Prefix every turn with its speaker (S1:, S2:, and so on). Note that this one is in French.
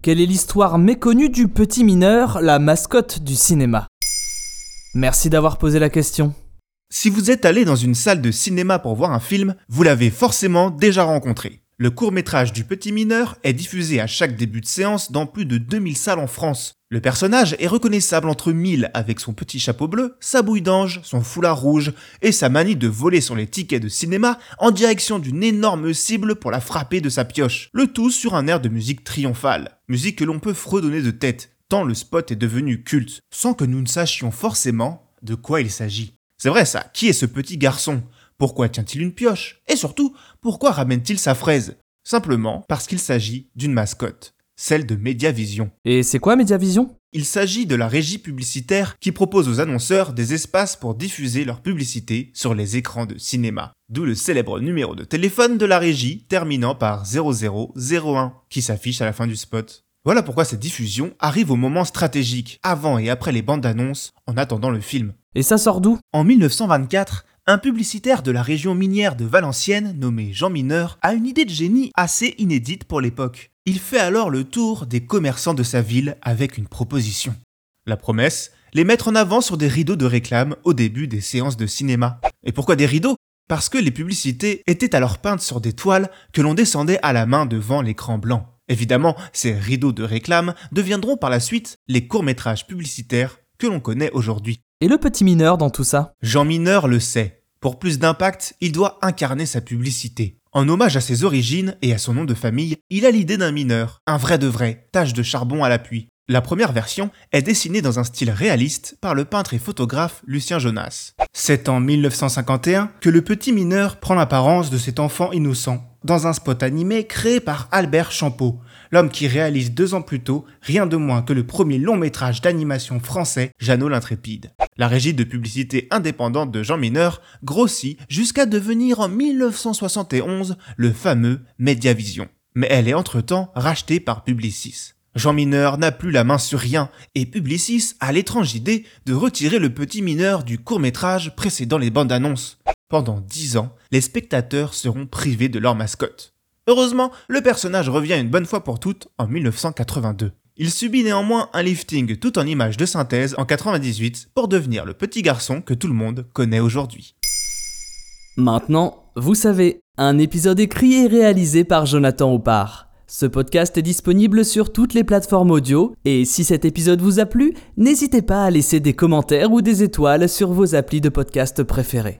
S1: Quelle est l'histoire méconnue du petit mineur, la mascotte du cinéma? Merci d'avoir posé la question.
S2: Si vous êtes allé dans une salle de cinéma pour voir un film, vous l'avez forcément déjà rencontré. Le court-métrage du petit mineur est diffusé à chaque début de séance dans plus de 2000 salles en France. Le personnage est reconnaissable entre mille avec son petit chapeau bleu, sa bouille d'ange, son foulard rouge et sa manie de voler sur les tickets de cinéma en direction d'une énorme cible pour la frapper de sa pioche. Le tout sur un air de musique triomphale. Musique que l'on peut fredonner de tête, tant le spot est devenu culte, sans que nous ne sachions forcément de quoi il s'agit. C'est vrai ça, qui est ce petit garçon? Pourquoi tient-il une pioche? Et surtout, pourquoi ramène-t-il sa fraise? Simplement parce qu'il s'agit d'une mascotte, celle de Mediavision.
S1: Et c'est quoi Mediavision?
S2: Il s'agit de la régie publicitaire qui propose aux annonceurs des espaces pour diffuser leur publicité sur les écrans de cinéma. D'où le célèbre numéro de téléphone de la régie terminant par 0001 qui s'affiche à la fin du spot. Voilà pourquoi cette diffusion arrive au moment stratégique, avant et après les bandes d'annonces, en attendant le film.
S1: Et ça sort d'où?
S2: En 1924, un publicitaire de la région minière de Valenciennes, nommé Jean Mineur, a une idée de génie assez inédite pour l'époque. Il fait alors le tour des commerçants de sa ville avec une proposition. La promesse Les mettre en avant sur des rideaux de réclame au début des séances de cinéma. Et pourquoi des rideaux? Parce que les publicités étaient alors peintes sur des toiles que l'on descendait à la main devant l'écran blanc. Évidemment, ces rideaux de réclame deviendront par la suite les courts-métrages publicitaires que l'on connaît aujourd'hui.
S1: Et le petit mineur dans tout ça?
S2: Jean Mineur le sait. Pour plus d'impact, il doit incarner sa publicité. En hommage à ses origines et à son nom de famille, il a l'idée d'un mineur, un vrai de vrai, tache de charbon à l'appui. La première version est dessinée dans un style réaliste par le peintre et photographe Lucien Jonas. C'est en 1951 que le petit mineur prend l'apparence de cet enfant innocent, dans un spot animé créé par Albert Champeau, l'homme qui réalise deux ans plus tôt rien de moins que le premier long métrage d'animation français, Jeannot l'intrépide. La régie de publicité indépendante de Jean Mineur grossit jusqu'à devenir en 1971 le fameux Mediavision. Mais elle est entre-temps rachetée par Publicis. Jean Mineur n'a plus la main sur rien et Publicis a l'étrange idée de retirer le petit mineur du court métrage précédant les bandes annonces. Pendant dix ans, les spectateurs seront privés de leur mascotte. Heureusement, le personnage revient une bonne fois pour toutes en 1982. Il subit néanmoins un lifting tout en images de synthèse en 98 pour devenir le petit garçon que tout le monde connaît aujourd'hui.
S1: Maintenant, vous savez, un épisode écrit et réalisé par Jonathan Oppard. Ce podcast est disponible sur toutes les plateformes audio et si cet épisode vous a plu, n'hésitez pas à laisser des commentaires ou des étoiles sur vos applis de podcast préférés.